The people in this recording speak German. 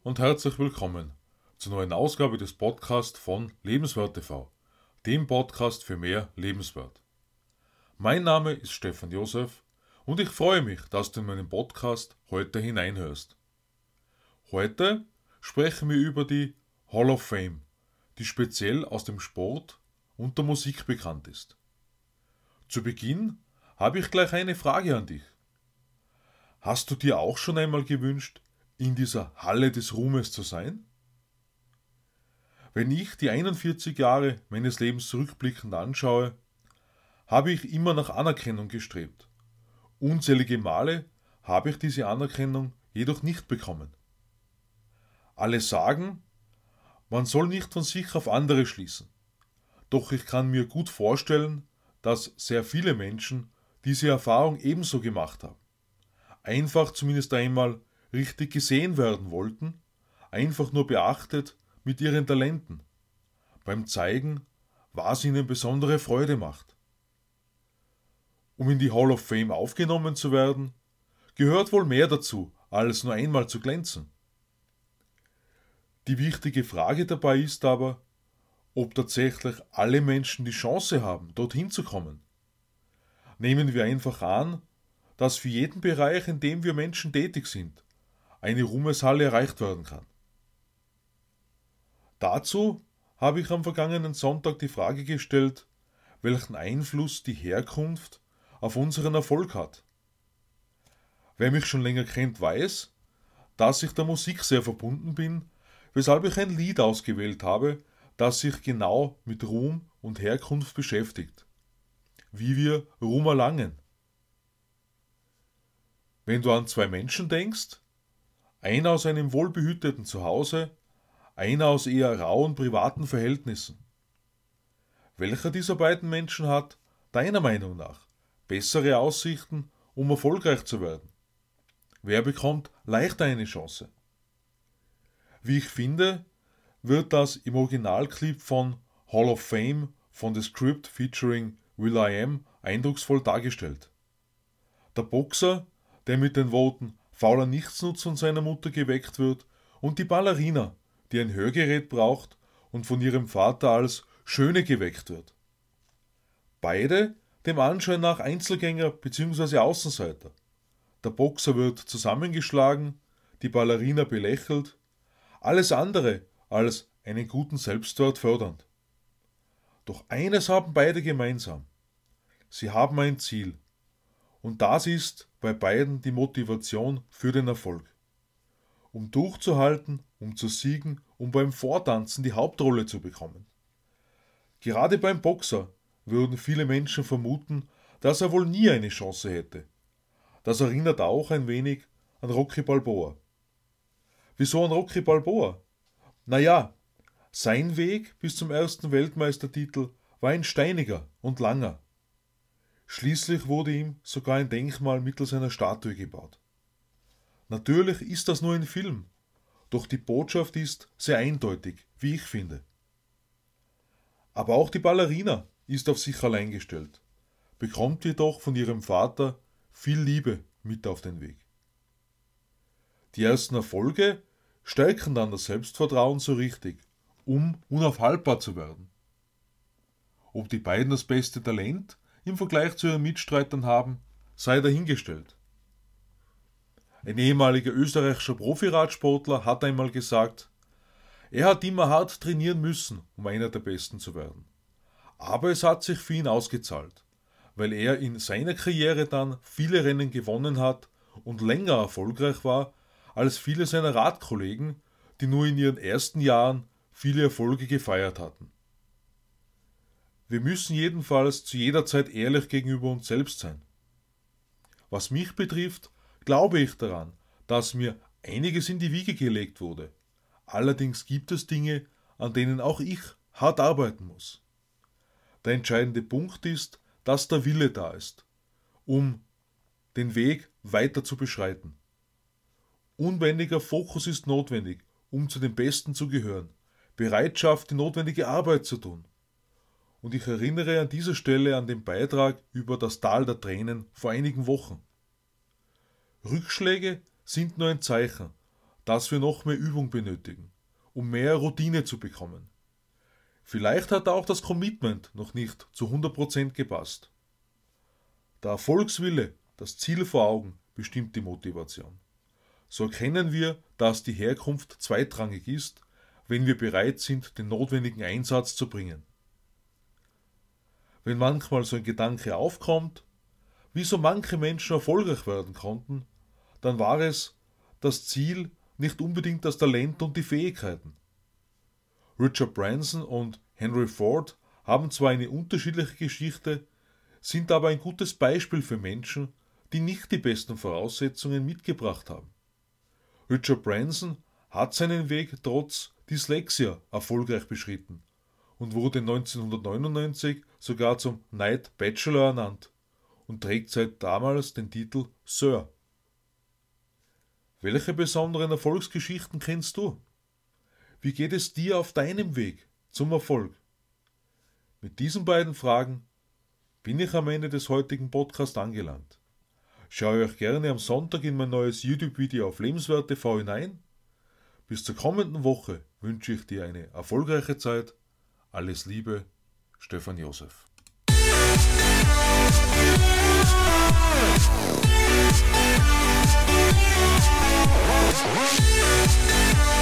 Und herzlich willkommen zur neuen Ausgabe des Podcasts von Lebenswert TV, dem Podcast für mehr Lebenswert. Mein Name ist Stefan Josef und ich freue mich, dass du in meinen Podcast heute hineinhörst. Heute sprechen wir über die Hall of Fame, die speziell aus dem Sport und der Musik bekannt ist. Zu Beginn habe ich gleich eine Frage an dich. Hast du dir auch schon einmal gewünscht, in dieser Halle des Ruhmes zu sein? Wenn ich die 41 Jahre meines Lebens zurückblickend anschaue, habe ich immer nach Anerkennung gestrebt. Unzählige Male habe ich diese Anerkennung jedoch nicht bekommen. Alle sagen, man soll nicht von sich auf andere schließen. Doch ich kann mir gut vorstellen, dass sehr viele Menschen diese Erfahrung ebenso gemacht haben. Einfach zumindest einmal richtig gesehen werden wollten, einfach nur beachtet mit ihren Talenten, beim Zeigen, was ihnen besondere Freude macht. Um in die Hall of Fame aufgenommen zu werden, gehört wohl mehr dazu, als nur einmal zu glänzen. Die wichtige Frage dabei ist aber, ob tatsächlich alle Menschen die Chance haben, dorthin zu kommen. Nehmen wir einfach an, dass für jeden Bereich, in dem wir Menschen tätig sind, eine Ruhmeshalle erreicht werden kann. Dazu habe ich am vergangenen Sonntag die Frage gestellt, welchen Einfluss die Herkunft auf unseren Erfolg hat. Wer mich schon länger kennt, weiß, dass ich der Musik sehr verbunden bin, weshalb ich ein Lied ausgewählt habe, das sich genau mit Ruhm und Herkunft beschäftigt. Wie wir Ruhm erlangen. Wenn du an zwei Menschen denkst, einer aus einem wohlbehüteten Zuhause, einer aus eher rauen privaten Verhältnissen. Welcher dieser beiden Menschen hat, deiner Meinung nach, bessere Aussichten, um erfolgreich zu werden? Wer bekommt leichter eine Chance? Wie ich finde, wird das im Originalclip von Hall of Fame von The Script featuring Will I Am eindrucksvoll dargestellt. Der Boxer, der mit den Worten fauler Nichtsnutz von seiner Mutter geweckt wird, und die Ballerina, die ein Hörgerät braucht und von ihrem Vater als Schöne geweckt wird. Beide dem Anschein nach Einzelgänger bzw. Außenseiter. Der Boxer wird zusammengeschlagen, die Ballerina belächelt, alles andere als einen guten Selbstwert fördernd. Doch eines haben beide gemeinsam. Sie haben ein Ziel. Und das ist bei beiden die Motivation für den Erfolg. Um durchzuhalten, um zu siegen, um beim Vortanzen die Hauptrolle zu bekommen. Gerade beim Boxer würden viele Menschen vermuten, dass er wohl nie eine Chance hätte. Das erinnert auch ein wenig an Rocky Balboa. Wieso an Rocky Balboa? Naja, sein Weg bis zum ersten Weltmeistertitel war ein steiniger und langer. Schließlich wurde ihm sogar ein Denkmal mittels einer Statue gebaut. Natürlich ist das nur ein Film, doch die Botschaft ist sehr eindeutig, wie ich finde. Aber auch die Ballerina ist auf sich allein gestellt, bekommt jedoch von ihrem Vater viel Liebe mit auf den Weg. Die ersten Erfolge stärken dann das Selbstvertrauen so richtig, um unaufhaltbar zu werden. Ob die beiden das beste Talent im Vergleich zu ihren Mitstreitern haben, sei dahingestellt. Ein ehemaliger österreichischer Profiradsportler hat einmal gesagt, er hat immer hart trainieren müssen, um einer der Besten zu werden. Aber es hat sich für ihn ausgezahlt, weil er in seiner Karriere dann viele Rennen gewonnen hat und länger erfolgreich war als viele seiner Radkollegen, die nur in ihren ersten Jahren viele Erfolge gefeiert hatten. Wir müssen jedenfalls zu jeder Zeit ehrlich gegenüber uns selbst sein. Was mich betrifft, glaube ich daran, dass mir einiges in die Wiege gelegt wurde. Allerdings gibt es Dinge, an denen auch ich hart arbeiten muss. Der entscheidende Punkt ist, dass der Wille da ist, um den Weg weiter zu beschreiten. Unbändiger Fokus ist notwendig, um zu den Besten zu gehören. Bereitschaft, die notwendige Arbeit zu tun und ich erinnere an dieser Stelle an den Beitrag über das Tal der Tränen vor einigen Wochen. Rückschläge sind nur ein Zeichen, dass wir noch mehr Übung benötigen, um mehr Routine zu bekommen. Vielleicht hat auch das Commitment noch nicht zu 100% gepasst. Der Erfolgswille, das Ziel vor Augen, bestimmt die Motivation. So erkennen wir, dass die Herkunft zweitrangig ist, wenn wir bereit sind, den notwendigen Einsatz zu bringen. Wenn manchmal so ein Gedanke aufkommt, wieso manche Menschen erfolgreich werden konnten, dann war es das Ziel, nicht unbedingt das Talent und die Fähigkeiten. Richard Branson und Henry Ford haben zwar eine unterschiedliche Geschichte, sind aber ein gutes Beispiel für Menschen, die nicht die besten Voraussetzungen mitgebracht haben. Richard Branson hat seinen Weg trotz Dyslexia erfolgreich beschritten und wurde 1999 sogar zum Knight Bachelor ernannt und trägt seit damals den Titel Sir. Welche besonderen Erfolgsgeschichten kennst du? Wie geht es dir auf deinem Weg zum Erfolg? Mit diesen beiden Fragen bin ich am Ende des heutigen Podcasts angelangt. Schaue euch gerne am Sonntag in mein neues YouTube-Video auf Lebenswert TV hinein. Bis zur kommenden Woche wünsche ich dir eine erfolgreiche Zeit. Alles Liebe, Stefan Josef. Musik